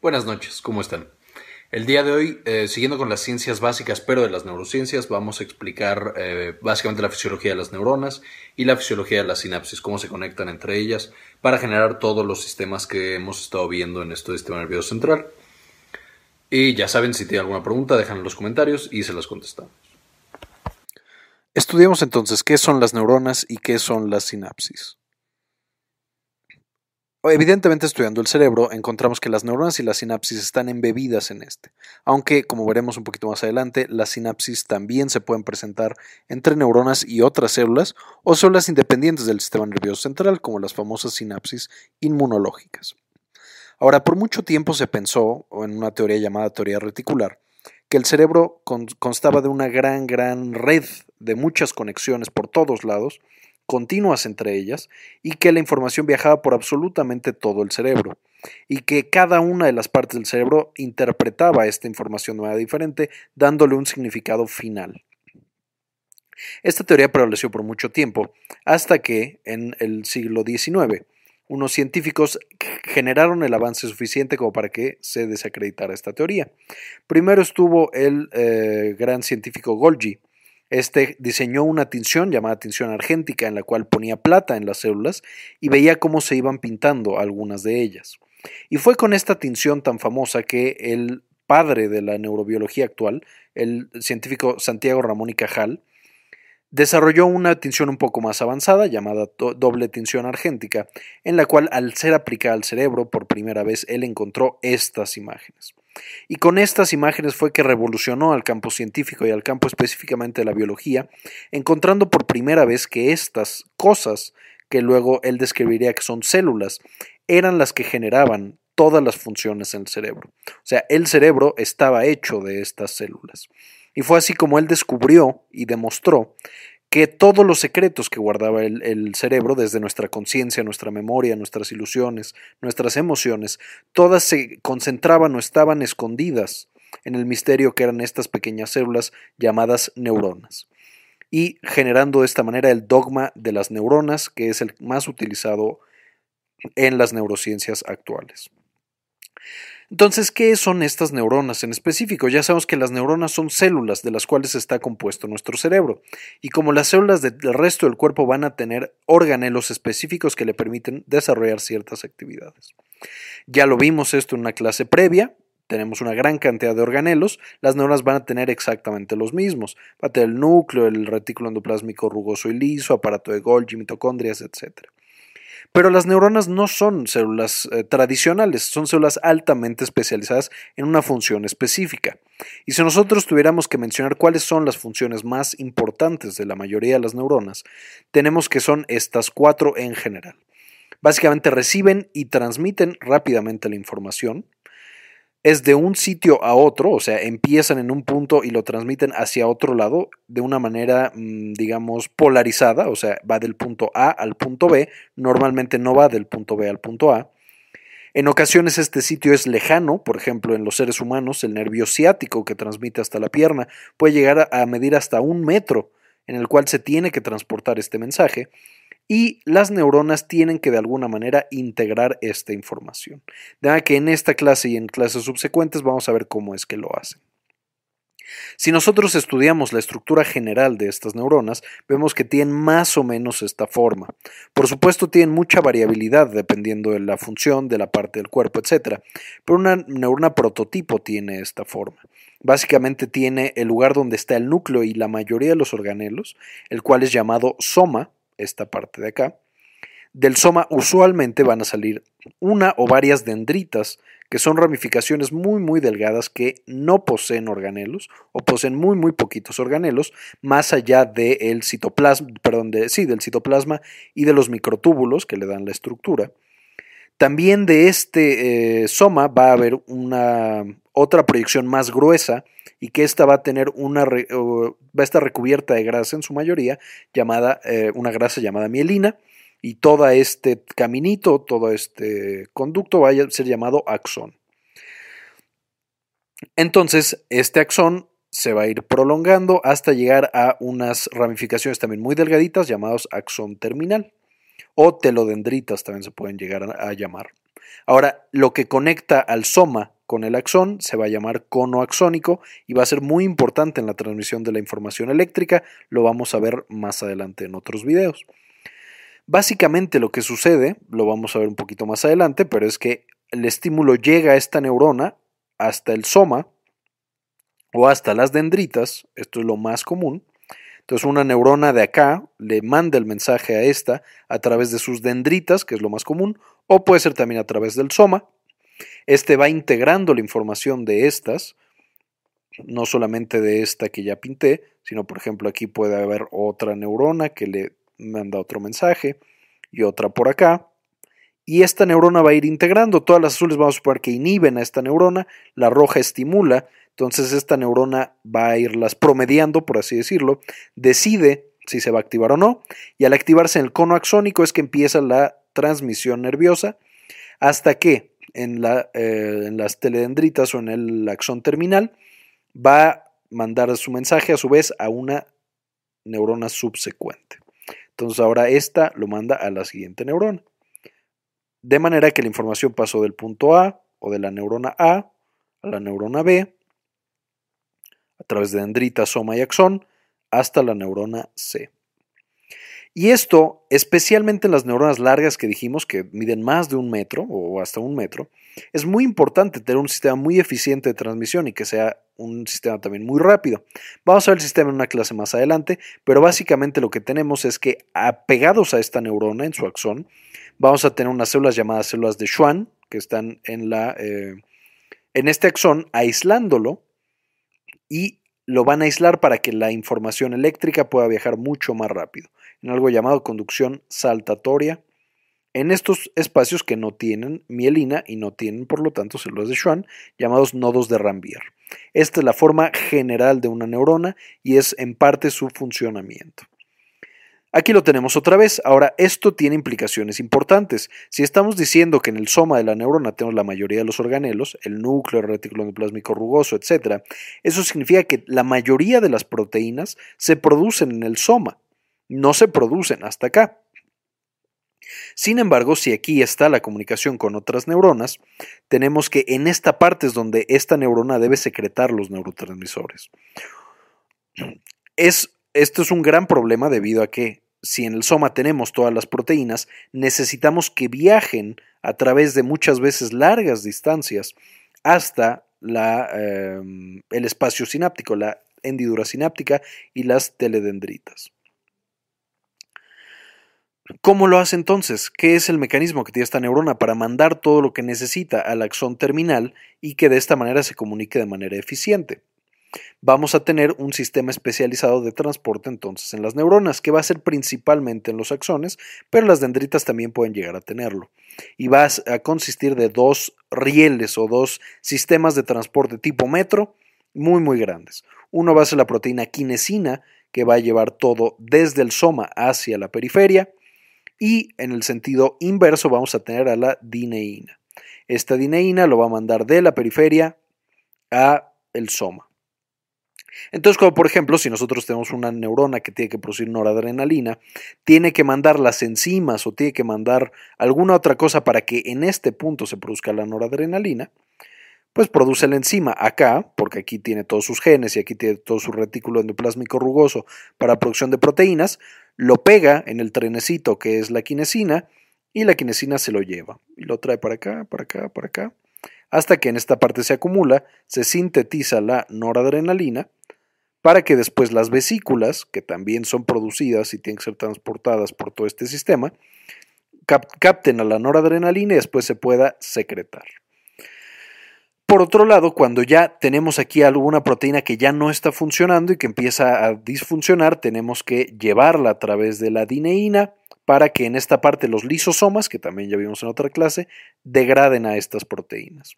Buenas noches, ¿cómo están? El día de hoy, eh, siguiendo con las ciencias básicas, pero de las neurociencias, vamos a explicar eh, básicamente la fisiología de las neuronas y la fisiología de las sinapsis, cómo se conectan entre ellas para generar todos los sistemas que hemos estado viendo en este sistema nervioso central. Y ya saben, si tienen alguna pregunta, déjenla en los comentarios y se las contestamos. Estudiamos entonces qué son las neuronas y qué son las sinapsis. Evidentemente, estudiando el cerebro, encontramos que las neuronas y las sinapsis están embebidas en este, aunque, como veremos un poquito más adelante, las sinapsis también se pueden presentar entre neuronas y otras células o células independientes del sistema nervioso central, como las famosas sinapsis inmunológicas. Ahora, por mucho tiempo se pensó, en una teoría llamada teoría reticular, que el cerebro constaba de una gran, gran red de muchas conexiones por todos lados, continuas entre ellas y que la información viajaba por absolutamente todo el cerebro y que cada una de las partes del cerebro interpretaba esta información de manera diferente, dándole un significado final. Esta teoría prevaleció por mucho tiempo, hasta que, en el siglo XIX, unos científicos generaron el avance suficiente como para que se desacreditara esta teoría. Primero estuvo el eh, gran científico Golgi, este diseñó una tinción llamada tinción argéntica en la cual ponía plata en las células y veía cómo se iban pintando algunas de ellas. Y fue con esta tinción tan famosa que el padre de la neurobiología actual, el científico Santiago Ramón y Cajal, desarrolló una tinción un poco más avanzada llamada doble tinción argéntica, en la cual al ser aplicada al cerebro por primera vez él encontró estas imágenes. Y con estas imágenes fue que revolucionó al campo científico y al campo específicamente de la biología, encontrando por primera vez que estas cosas, que luego él describiría que son células, eran las que generaban todas las funciones en el cerebro. O sea, el cerebro estaba hecho de estas células. Y fue así como él descubrió y demostró que todos los secretos que guardaba el, cerebro, desde nuestra conciencia, nuestra memoria, nuestras ilusiones, nuestras emociones, todas se concentraban o estaban escondidas en el misterio que eran estas pequeñas células llamadas neuronas. Y generando de esta manera el dogma de las neuronas, que es el más utilizado en las neurociencias actuales. Entonces, ¿qué son estas neuronas en específico? Ya sabemos que las neuronas son células de las cuales está compuesto nuestro cerebro, y como las células del resto del cuerpo van a tener organelos específicos que le permiten desarrollar ciertas actividades. Ya lo vimos esto en una clase previa, tenemos una gran cantidad de organelos, las neuronas van a tener exactamente los mismos. Va el núcleo, el retículo endoplásmico rugoso y liso, aparato de Golgi, mitocondrias, etc. Pero las neuronas no son células eh, tradicionales, son células altamente especializadas en una función específica. Y si nosotros tuviéramos que mencionar cuáles son las funciones más importantes de la mayoría de las neuronas, tenemos que son estas cuatro en general. Básicamente reciben y transmiten rápidamente la información, es de un sitio a otro, o sea, empiezan en un punto y lo transmiten hacia otro lado de una manera, mm, digamos, polarizada, o sea, va del punto A al punto B, normalmente no va del punto B al punto A. En ocasiones este sitio es lejano, por ejemplo, en los seres humanos, el nervio ciático que transmite hasta la pierna puede llegar a medir hasta un metro en el cual se tiene que transportar este mensaje y las neuronas tienen que de alguna manera integrar esta información. De manera que en esta clase y en clases subsecuentes vamos a ver cómo es que lo hacen. Si nosotros estudiamos la estructura general de estas neuronas, vemos que tienen más o menos esta forma. Por supuesto, tienen mucha variabilidad dependiendo de la función, de la parte del cuerpo, etc. Pero una neurona prototipo tiene esta forma. Básicamente tiene el lugar donde está el núcleo y la mayoría de los organelos, el cual es llamado soma, esta parte de acá. Del soma usualmente van a salir una o varias dendritas, que son ramificaciones muy muy delgadas que no poseen organelos o poseen muy muy poquitos organelos, más allá del citoplasma, perdón, sí, del citoplasma y de los microtúbulos que le dan la estructura. También de este eh, soma va a haber una otra proyección más gruesa y que esta va a tener una va a estar recubierta de grasa en su mayoría llamada eh, una grasa llamada mielina y todo este caminito, todo este conducto va a ser llamado axón. Entonces, este axón se va a ir prolongando hasta llegar a unas ramificaciones también muy delgaditas llamadas axón terminal o telodendritas también se pueden llegar a llamar. Ahora, lo que conecta al soma con el axón se va a llamar cono axónico y va a ser muy importante en la transmisión de la información eléctrica, lo vamos a ver más adelante en otros videos. Básicamente lo que sucede, lo vamos a ver un poquito más adelante, pero es que el estímulo llega a esta neurona hasta el soma o hasta las dendritas, esto es lo más común. Entonces una neurona de acá le manda el mensaje a esta a través de sus dendritas, que es lo más común, o puede ser también a través del soma. Este va integrando la información de estas, no solamente de esta que ya pinté, sino por ejemplo aquí puede haber otra neurona que le manda otro mensaje y otra por acá. Y esta neurona va a ir integrando. Todas las azules vamos a suponer que inhiben a esta neurona, la roja estimula, entonces esta neurona va a irlas promediando, por así decirlo, decide si se va a activar o no, y al activarse en el cono axónico es que empieza la transmisión nerviosa hasta que eh, en las teledendritas o en el axón terminal va a mandar su mensaje a su vez a una neurona subsecuente. Entonces ahora esta lo manda a la siguiente neurona. De manera que la información pasó del punto A o de la neurona A a la neurona B, a través de dendrita, soma y axón, hasta la neurona C. Y esto, especialmente en las neuronas largas que dijimos que miden más de un metro o hasta un metro, es muy importante tener un sistema muy eficiente de transmisión y que sea un sistema también muy rápido. Vamos a ver el sistema en una clase más adelante, pero básicamente lo que tenemos es que apegados a esta neurona en su axón, vamos a tener unas células llamadas células de Schwann, que están en, la, eh, en este axón aislándolo y lo van a aislar para que la información eléctrica pueda viajar mucho más rápido, en algo llamado conducción saltatoria, en estos espacios que no tienen mielina y no tienen, por lo tanto, células de Schwann, llamados nodos de Rambier. Esta es la forma general de una neurona y es en parte su funcionamiento. Aquí lo tenemos otra vez. Ahora, esto tiene implicaciones importantes. Si estamos diciendo que en el soma de la neurona tenemos la mayoría de los organelos, el núcleo, el retículo endoplásmico rugoso, etc., eso significa que la mayoría de las proteínas se producen en el soma, no se producen hasta acá. Sin embargo, si aquí está la comunicación con otras neuronas, tenemos que en esta parte es donde esta neurona debe secretar los neurotransmisores. Es esto es un gran problema debido a que si en el soma tenemos todas las proteínas, necesitamos que viajen a través de muchas veces largas distancias hasta em, el espacio sináptico, la hendidura sináptica y las teledendritas. ¿Cómo lo hace entonces? ¿Qué es el mecanismo que tiene esta neurona para mandar todo lo que necesita al axón terminal y que de esta manera se comunique de manera eficiente? Vamos a tener un sistema especializado de transporte entonces en las neuronas, que va a ser principalmente en los axones, pero las dendritas también pueden llegar a tenerlo. Y va a consistir de dos rieles o dos sistemas de transporte tipo metro muy muy grandes. Uno va a ser la proteína quinesina, que va a llevar todo desde el soma hacia la periferia, y en el sentido inverso vamos a tener a la dineína. Esta dineína lo va a mandar de la periferia a el soma. Entonces, como por ejemplo, si nosotros tenemos una neurona que tiene que producir noradrenalina, tiene que mandar las enzimas o tiene que mandar alguna otra cosa para que en este punto se produzca la noradrenalina, pues produce la enzima. Acá, porque aquí tiene todos sus genes y aquí tiene todo su retículo endoplásmico rugoso para producción de proteínas, lo pega en el trenecito que es la quinesina y la quinesina se lo lleva y lo trae para acá, para acá, para acá, hasta que en esta parte se acumula, se sintetiza la noradrenalina para que después las vesículas, que también son producidas y tienen que ser transportadas por todo este sistema, capten a la noradrenalina y después se pueda secretar. Por otro lado, cuando ya tenemos aquí alguna proteína que ya no está funcionando y que empieza a disfuncionar, tenemos que llevarla a través de la dineína para que en esta parte los lisosomas, que también ya vimos en otra clase, degraden a estas proteínas.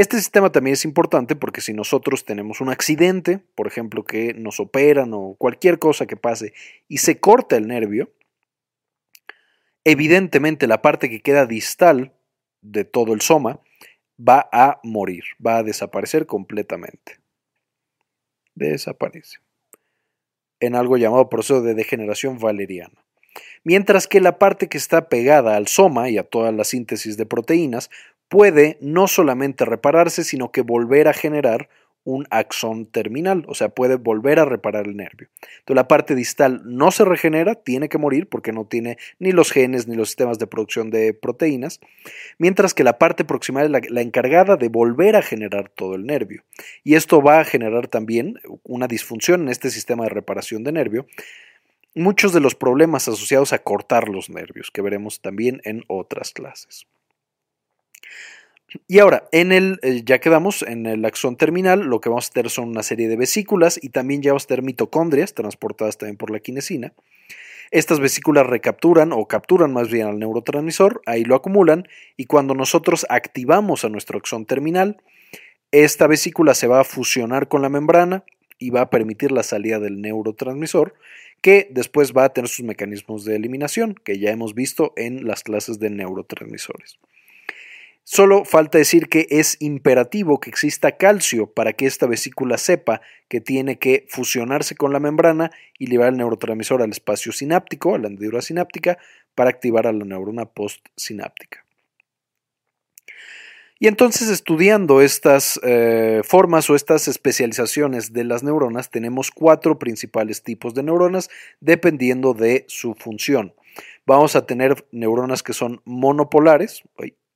Este sistema también es importante porque si nosotros tenemos un accidente, por ejemplo, que nos operan o cualquier cosa que pase y se corta el nervio, evidentemente la parte que queda distal de todo el soma va a morir, va a desaparecer completamente. Desaparece. En algo llamado proceso de degeneración valeriana. mientras que la parte que está pegada al soma y a toda la síntesis de proteínas puede no solamente repararse, sino que volver a generar un axón terminal, o sea, puede volver a reparar el nervio. La parte distal no se regenera, tiene que morir porque no tiene ni los genes ni los sistemas de producción de proteínas, mientras que la parte proximal es la, la encargada de volver a generar todo el nervio. Y esto va a generar también una disfunción en este sistema de reparación de nervio, muchos de los problemas asociados a cortar los nervios, que veremos también en otras clases. Y ahora, en el, eh, ya quedamos en el axón terminal, lo que vamos a tener son una serie de vesículas y también ya vamos a tener mitocondrias transportadas también por la quinesina. Estas vesículas recapturan o capturan más bien al neurotransmisor, ahí lo acumulan y cuando nosotros activamos a nuestro axón terminal, esta vesícula se va a fusionar con la membrana y va a permitir la salida del neurotransmisor, que después va a tener sus mecanismos de eliminación, que ya hemos visto en las clases de neurotransmisores. Solo falta decir que es imperativo que exista calcio para que esta vesícula sepa que tiene que fusionarse con la membrana y llevar el neurotransmisor al espacio sináptico, a la hendidura sináptica, para activar a la neurona postsináptica. Y entonces estudiando estas eh, formas o estas especializaciones de las neuronas, tenemos cuatro principales tipos de neuronas dependiendo de su función. Vamos a tener neuronas que son monopolares,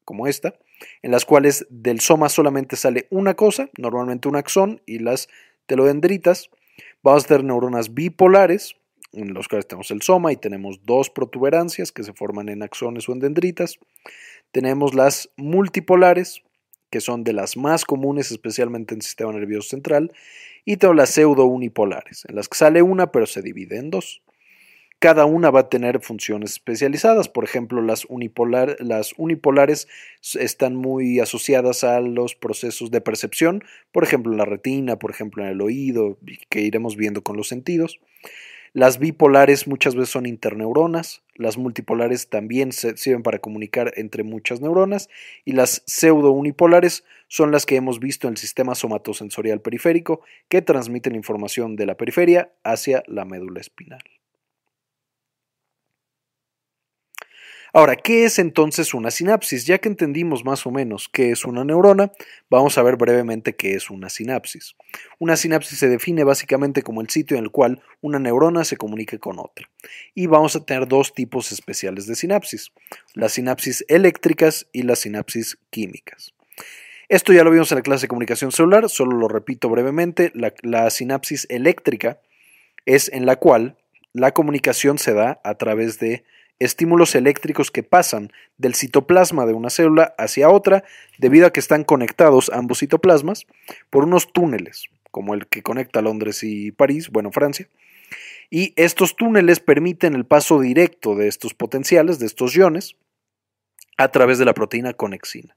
como esta, en las cuales del soma solamente sale una cosa, normalmente un axón y las telodendritas. Vamos a tener neuronas bipolares, en los cuales tenemos el soma y tenemos dos protuberancias que se forman en axones o en dendritas. Tenemos las multipolares, que son de las más comunes, especialmente en el sistema nervioso central, y tenemos las pseudo-unipolares, en las que sale una pero se divide en dos. Cada una va a tener funciones especializadas. Por ejemplo, las, las unipolares están muy asociadas a los procesos de percepción, por ejemplo, en la retina, por ejemplo, en el oído, que iremos viendo con los sentidos. Las bipolares muchas veces son interneuronas, las multipolares también sirven para comunicar entre muchas neuronas y las pseudo-unipolares son las que hemos visto en el sistema somatosensorial periférico que transmiten información de la periferia hacia la médula espinal. Ahora, ¿qué es entonces una sinapsis? Ya que entendimos más o menos qué es una neurona, vamos a ver brevemente qué es una sinapsis. Una sinapsis se define básicamente como el sitio en el cual una neurona se comunica con otra. Y vamos a tener dos tipos especiales de sinapsis, las sinapsis eléctricas y las sinapsis químicas. Esto ya lo vimos en la clase de comunicación celular, solo lo repito brevemente, la, la sinapsis eléctrica es en la cual la comunicación se da a través de estímulos eléctricos que pasan del citoplasma de una célula hacia otra debido a que están conectados ambos citoplasmas por unos túneles, como el que conecta Londres y París, bueno, Francia. Y estos túneles permiten el paso directo de estos potenciales, de estos iones, a través de la proteína conexina.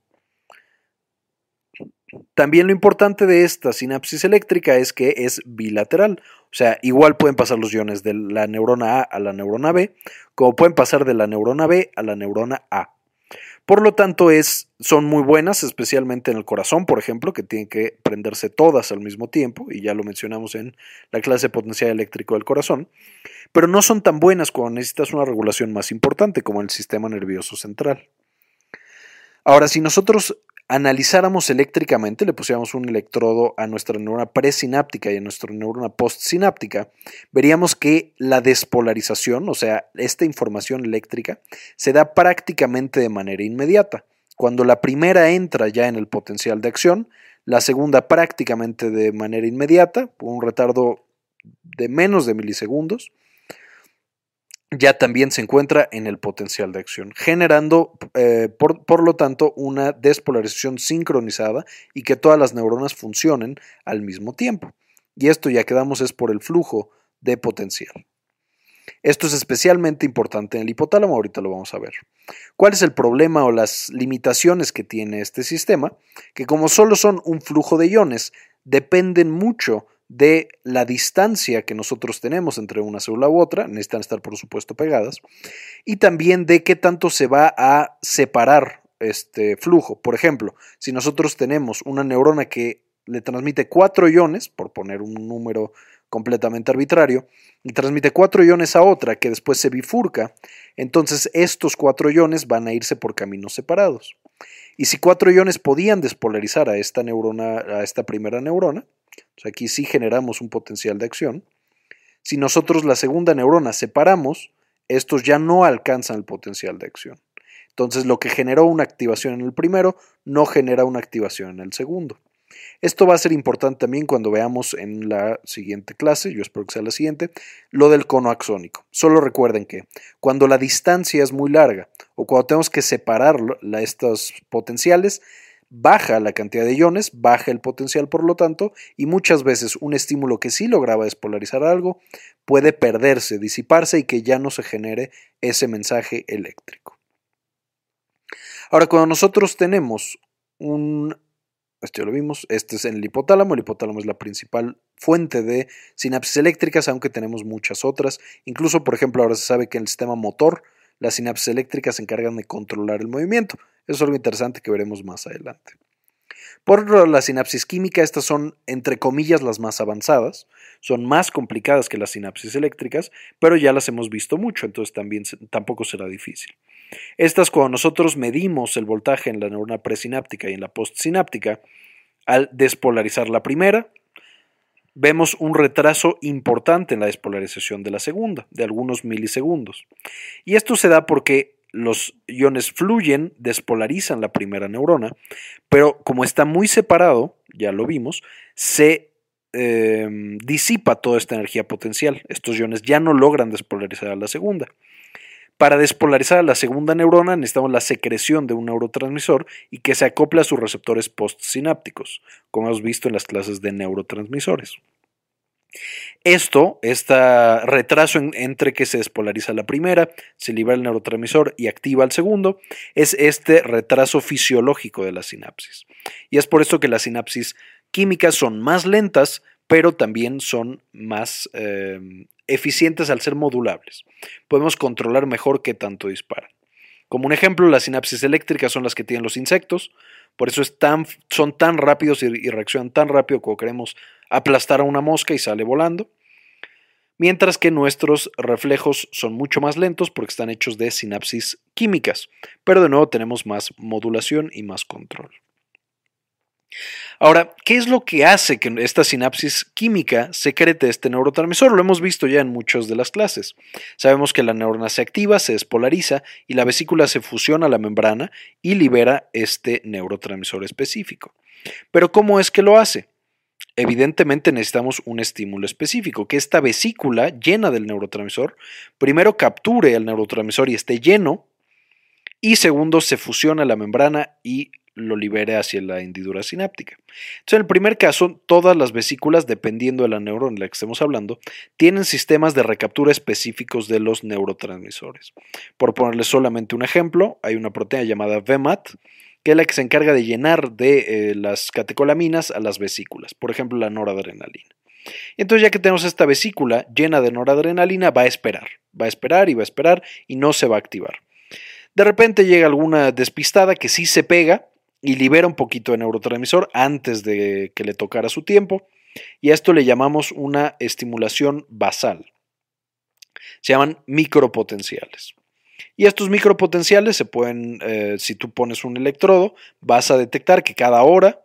También lo importante de esta sinapsis eléctrica es que es bilateral, o sea, igual pueden pasar los iones de la neurona A a la neurona B, como pueden pasar de la neurona B a la neurona A. Por lo tanto, es, son muy buenas, especialmente en el corazón, por ejemplo, que tienen que prenderse todas al mismo tiempo, y ya lo mencionamos en la clase de potencial eléctrico del corazón, pero no son tan buenas cuando necesitas una regulación más importante como el sistema nervioso central. Ahora, si nosotros analizáramos eléctricamente, le pusiéramos un electrodo a nuestra neurona presináptica y a nuestra neurona postsináptica, veríamos que la despolarización, o sea, esta información eléctrica, se da prácticamente de manera inmediata. Cuando la primera entra ya en el potencial de acción, la segunda prácticamente de manera inmediata, con un retardo de menos de milisegundos, ya también se encuentra en el potencial de acción, generando, eh, por, por, lo tanto, una despolarización sincronizada y que todas las neuronas funcionen al mismo tiempo. Y esto ya quedamos es por el flujo de potencial. Esto es especialmente importante en el hipotálamo, ahorita lo vamos a ver. ¿Cuál es el problema o las limitaciones que tiene este sistema? Que como solo son un flujo de iones, dependen mucho de la distancia que nosotros tenemos entre una célula u otra, necesitan estar por supuesto pegadas, y también de qué tanto se va a separar este flujo. Por ejemplo, si nosotros tenemos una neurona que le transmite cuatro iones, por poner un número completamente arbitrario, y transmite cuatro iones a otra que después se bifurca, entonces estos cuatro iones van a irse por caminos separados. Y si cuatro iones podían despolarizar a esta neurona, a esta primera neurona, aquí sí generamos un potencial de acción, si nosotros la segunda neurona separamos, estos ya no alcanzan el potencial de acción. Entonces lo que generó una activación en el primero no genera una activación en el segundo. Esto va a ser importante también cuando veamos en la siguiente clase, yo espero que sea la siguiente, lo del cono axónico. Solo recuerden que cuando la distancia es muy larga o cuando tenemos que separar estos potenciales, baja la cantidad de iones, baja el potencial por lo tanto, y muchas veces un estímulo que sí lograba despolarizar algo puede perderse, disiparse y que ya no se genere ese mensaje eléctrico. Ahora, cuando nosotros tenemos un esto ya lo vimos, este es en el hipotálamo, el hipotálamo es la principal fuente de sinapsis eléctricas, aunque tenemos muchas otras. Incluso, por ejemplo, ahora se sabe que en el sistema motor las sinapsis eléctricas se encargan de controlar el movimiento. Eso es algo interesante que veremos más adelante. Por la sinapsis química, estas son, entre comillas, las más avanzadas, son más complicadas que las sinapsis eléctricas, pero ya las hemos visto mucho, entonces también, tampoco será difícil. Estas, cuando nosotros medimos el voltaje en la neurona presináptica y en la postsináptica, al despolarizar la primera, vemos un retraso importante en la despolarización de la segunda, de algunos milisegundos. Y esto se da porque los iones fluyen, despolarizan la primera neurona, pero como está muy separado, ya lo vimos, se em, disipa toda esta energía potencial. Estos iones ya no logran despolarizar a la segunda. Para despolarizar a la segunda neurona necesitamos la secreción de un neurotransmisor y que se acople a sus receptores postsinápticos, como hemos visto en las clases de neurotransmisores. Esto, este retraso entre que se despolariza la primera, se libera el neurotransmisor y activa el segundo, es este retraso fisiológico de la sinapsis. Y es por esto que las sinapsis químicas son más lentas, pero también son más eh, eficientes al ser modulables. Podemos controlar mejor qué tanto disparan. Como un ejemplo, las sinapsis eléctricas son las que tienen los insectos, por eso son tan rápidos y, reaccionan tan rápido como queremos aplastar a una mosca y sale volando. Mientras que nuestros reflejos son mucho más lentos porque están hechos de sinapsis químicas, pero de nuevo tenemos más modulación y más control. Ahora, ¿qué es lo que hace que esta sinapsis química secrete este neurotransmisor? Lo hemos visto ya en muchas de las clases. Sabemos que la neurona se activa, se despolariza y la vesícula se fusiona a la membrana y libera este neurotransmisor específico. Pero ¿cómo es que lo hace? Evidentemente necesitamos un estímulo específico, que esta vesícula llena del neurotransmisor primero capture al neurotransmisor y esté lleno, y segundo se fusiona a la membrana y lo libere hacia la hendidura sináptica. Entonces, en el primer caso, todas las vesículas, dependiendo de la neurona en la que estemos hablando, tienen sistemas de recaptura específicos de los neurotransmisores. Por ponerles solamente un ejemplo, hay una proteína llamada VMAT, que es la que se encarga de llenar de eh, las catecolaminas a las vesículas, por ejemplo, la noradrenalina. Entonces, ya que tenemos esta vesícula llena de noradrenalina, va a esperar, va a esperar y va a esperar y no se va a activar. De repente llega alguna despistada que sí se pega y libera un poquito de neurotransmisor antes de que le tocara su tiempo. Y a esto le llamamos una estimulación basal. Se llaman micropotenciales. Y estos micropotenciales se pueden, eh, si tú pones un electrodo, vas a detectar que cada hora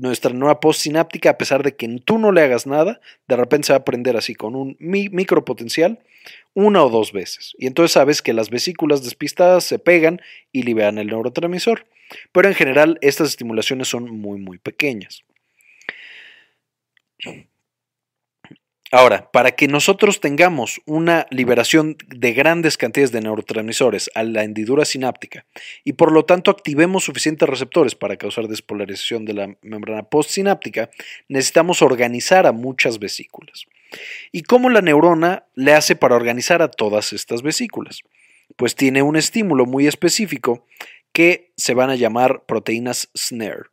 nuestra nueva postsináptica, a pesar de que tú no le hagas nada, de repente se va a prender así con un micropotencial una o dos veces. Y entonces sabes que las vesículas despistadas se pegan y liberan el neurotransmisor. Pero en general estas estimulaciones son muy muy pequeñas. Ahora, para que nosotros tengamos una liberación de grandes cantidades de neurotransmisores a la hendidura sináptica y por lo tanto activemos suficientes receptores para causar despolarización de la membrana postsináptica, necesitamos organizar a muchas vesículas. ¿Y cómo la neurona le hace para organizar a todas estas vesículas? Pues tiene un estímulo muy específico que se van a llamar proteínas SNARE.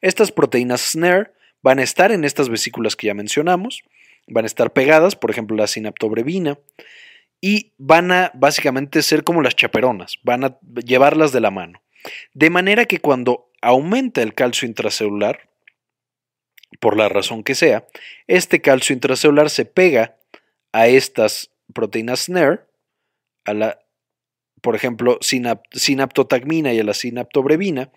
Estas proteínas SNARE van a estar en estas vesículas que ya mencionamos, van a estar pegadas, por ejemplo la sinaptobrevina, y van a básicamente ser como las chaperonas, van a llevarlas de la mano. De manera que cuando aumenta el calcio intracelular, por la razón que sea, este calcio intracelular se pega a estas proteínas SNARE, a la, por ejemplo, sinaptotagmina y a la sinaptobrevina,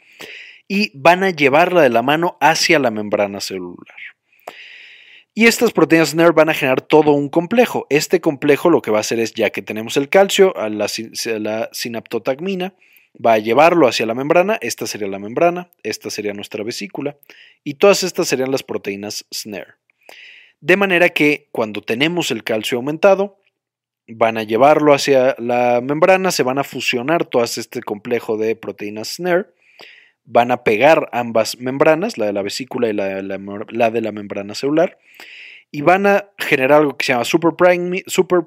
y van a llevarla de la mano hacia la membrana celular. Y estas proteínas NER van a generar todo un complejo. Este complejo lo que va a hacer es, ya que tenemos el calcio, a la, sinaptotagmina, va a llevarlo hacia la membrana, esta sería la membrana, esta sería nuestra vesícula, y todas estas serían las proteínas SNARE. De manera que cuando tenemos el calcio aumentado, van a llevarlo hacia la membrana, se van a fusionar todas este complejo de proteínas SNARE, van a pegar ambas membranas, la de la vesícula y la de la, membrana celular, y van a generar algo que se llama super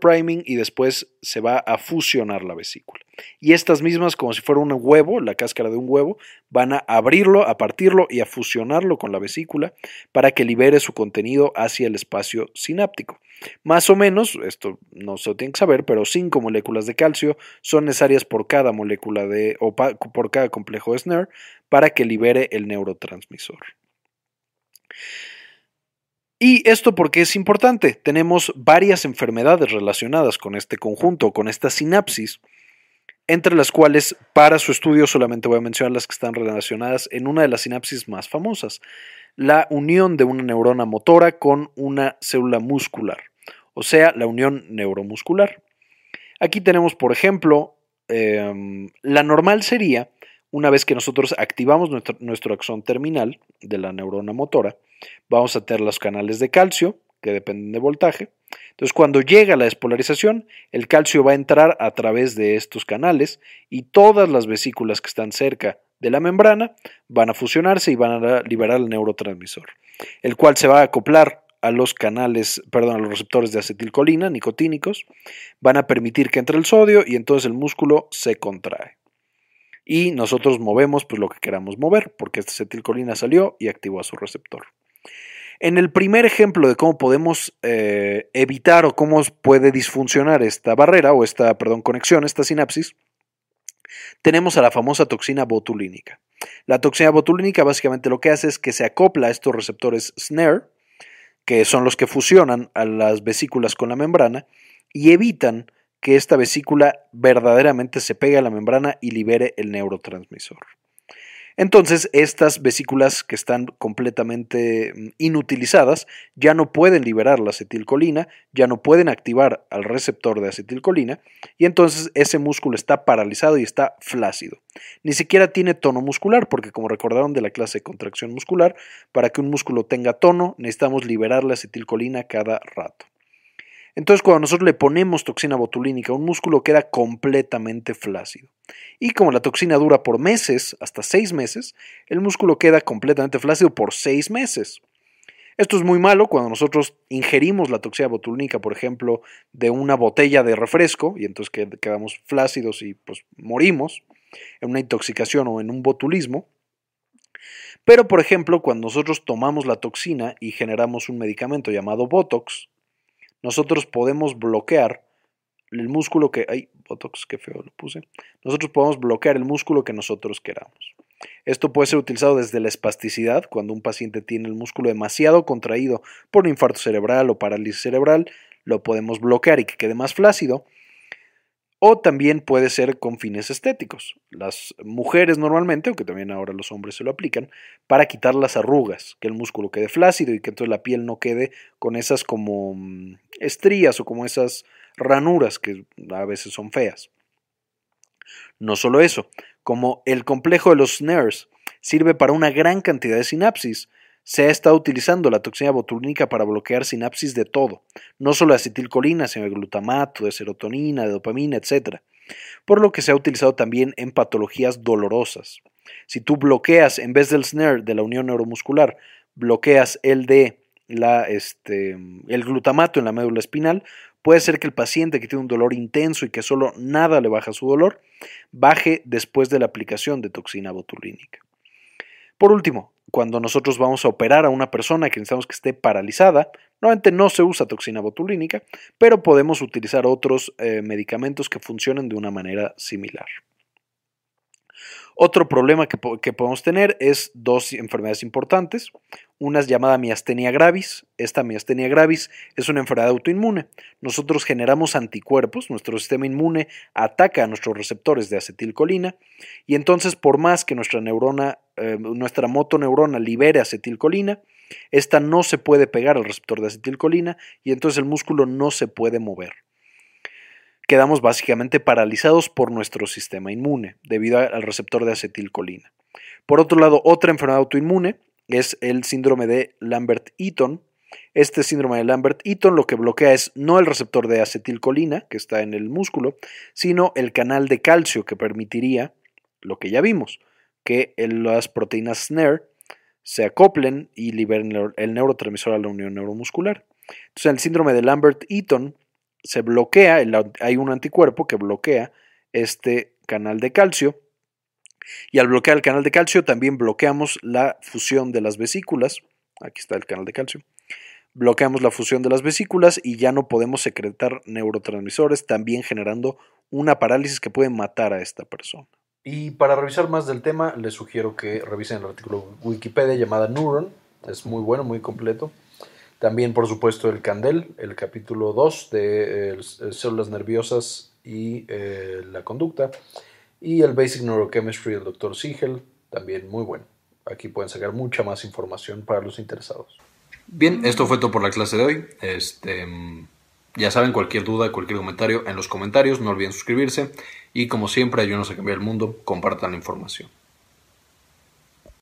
priming, y después se va a fusionar la vesícula. Y estas mismas, como si fuera un huevo, la cáscara de un huevo, van a abrirlo, a partirlo y a fusionarlo con la vesícula para que libere su contenido hacia el espacio sináptico. Más o menos, esto no se lo tienen que saber, pero 5 moléculas de calcio son necesarias por cada molécula de, o por cada complejo de SNARE para que libere el neurotransmisor. ¿Y esto porque es importante? Tenemos varias enfermedades relacionadas con este conjunto, con esta sinapsis, entre las cuales para su estudio solamente voy a mencionar las que están relacionadas en una de las sinapsis más famosas, la unión de una neurona motora con una célula muscular o sea, la unión neuromuscular. Aquí tenemos, por ejemplo, em, la normal sería, una vez que nosotros activamos nuestro, nuestro axón terminal de la neurona motora, vamos a tener los canales de calcio, que dependen de voltaje. Entonces, cuando llega la despolarización, el calcio va a entrar a través de estos canales y todas las vesículas que están cerca de la membrana van a fusionarse y van a liberar el neurotransmisor, el cual se va a acoplar a los canales, perdón, a los receptores de acetilcolina nicotínicos, van a permitir que entre el sodio y entonces el músculo se contrae. Y nosotros movemos pues lo que queramos mover, porque esta acetilcolina salió y activó a su receptor. En el primer ejemplo de cómo podemos eh, evitar o cómo puede disfuncionar esta barrera o esta, perdón, conexión, esta sinapsis, tenemos a la famosa toxina botulínica. La toxina botulínica básicamente lo que hace es que se acopla a estos receptores SNARE, que son los que fusionan a las vesículas con la membrana y evitan que esta vesícula verdaderamente se pegue a la membrana y libere el neurotransmisor. Entonces, estas vesículas que están completamente mm, inutilizadas ya no pueden liberar la acetilcolina, ya no pueden activar al receptor de acetilcolina y entonces ese músculo está paralizado y está flácido. Ni siquiera tiene tono muscular, porque como recordaron de la clase de contracción muscular, para que un músculo tenga tono necesitamos liberar la acetilcolina cada rato. Entonces, cuando nosotros le ponemos toxina botulínica, un músculo queda completamente flácido. Y como la toxina dura por meses, hasta seis meses, el músculo queda completamente flácido por seis meses. Esto es muy malo cuando nosotros ingerimos la toxina botulínica, por ejemplo, de una botella de refresco, y entonces quedamos flácidos y pues morimos en una intoxicación o en un botulismo. Pero, por ejemplo, cuando nosotros tomamos la toxina y generamos un medicamento llamado Botox, nosotros podemos bloquear el músculo que... ¡Ay, Botox, qué feo lo puse! Nosotros podemos bloquear el músculo que nosotros queramos. Esto puede ser utilizado desde la espasticidad, cuando un paciente tiene el músculo demasiado contraído por un infarto cerebral o parálisis cerebral, lo podemos bloquear y que quede más flácido. O también puede ser con fines estéticos. Las mujeres normalmente, aunque también ahora los hombres se lo aplican, para quitar las arrugas, que el músculo quede flácido y que entonces la piel no quede con esas como mm, estrías o como esas ranuras que a veces son feas. No solo eso, como el complejo de los snares sirve para una gran cantidad de sinapsis, se ha estado utilizando la toxina botulínica para bloquear sinapsis de todo, no solo de acetilcolina, sino de glutamato, de serotonina, de dopamina, etc. Por lo que se ha utilizado también en patologías dolorosas. Si tú bloqueas, en vez del SNARE de la unión neuromuscular, bloqueas el de la, este, el glutamato en la médula espinal, puede ser que el paciente que tiene un dolor intenso y que solo nada le baja su dolor, baje después de la aplicación de toxina botulínica. Por último, cuando nosotros vamos a operar a una persona que necesitamos que esté paralizada, normalmente no se usa toxina botulínica, pero podemos utilizar otros eh, medicamentos que funcionen de una manera similar. Otro problema que, podemos tener es dos enfermedades importantes. Una es llamada miastenia gravis. Esta miastenia gravis es una enfermedad autoinmune. Nosotros generamos anticuerpos, nuestro sistema inmune ataca a nuestros receptores de acetilcolina y entonces por más que nuestra neurona, eh, nuestra motoneurona libere acetilcolina, esta no se puede pegar al receptor de acetilcolina y entonces el músculo no se puede mover quedamos básicamente paralizados por nuestro sistema inmune debido al receptor de acetilcolina. Por otro lado, otra enfermedad autoinmune es el síndrome de Lambert-Eaton. Este síndrome de Lambert-Eaton lo que bloquea es no el receptor de acetilcolina que está en el músculo, sino el canal de calcio que permitiría lo que ya vimos, que las proteínas SNARE se acoplen y liberen el neurotransmisor a la unión neuromuscular. Entonces, el síndrome de Lambert-Eaton se bloquea, hay un anticuerpo que bloquea este canal de calcio y al bloquear el canal de calcio también bloqueamos la fusión de las vesículas. Aquí está el canal de calcio. Bloqueamos la fusión de las vesículas y ya no podemos secretar neurotransmisores, también generando una parálisis que puede matar a esta persona. Y para revisar más del tema, les sugiero que revisen el artículo Wikipedia llamada Neuron. Es muy bueno, muy completo. También, por supuesto, el Candel, el capítulo 2 de eh, células nerviosas y eh, la conducta. Y el Basic Neurochemistry del Dr. Siegel, también muy bueno. Aquí pueden sacar mucha más información para los interesados. Bien, esto fue todo por la clase de hoy. Este, ya saben, cualquier duda, cualquier comentario en los comentarios, no olviden suscribirse. Y como siempre, ayúdenos a cambiar el mundo, compartan la información.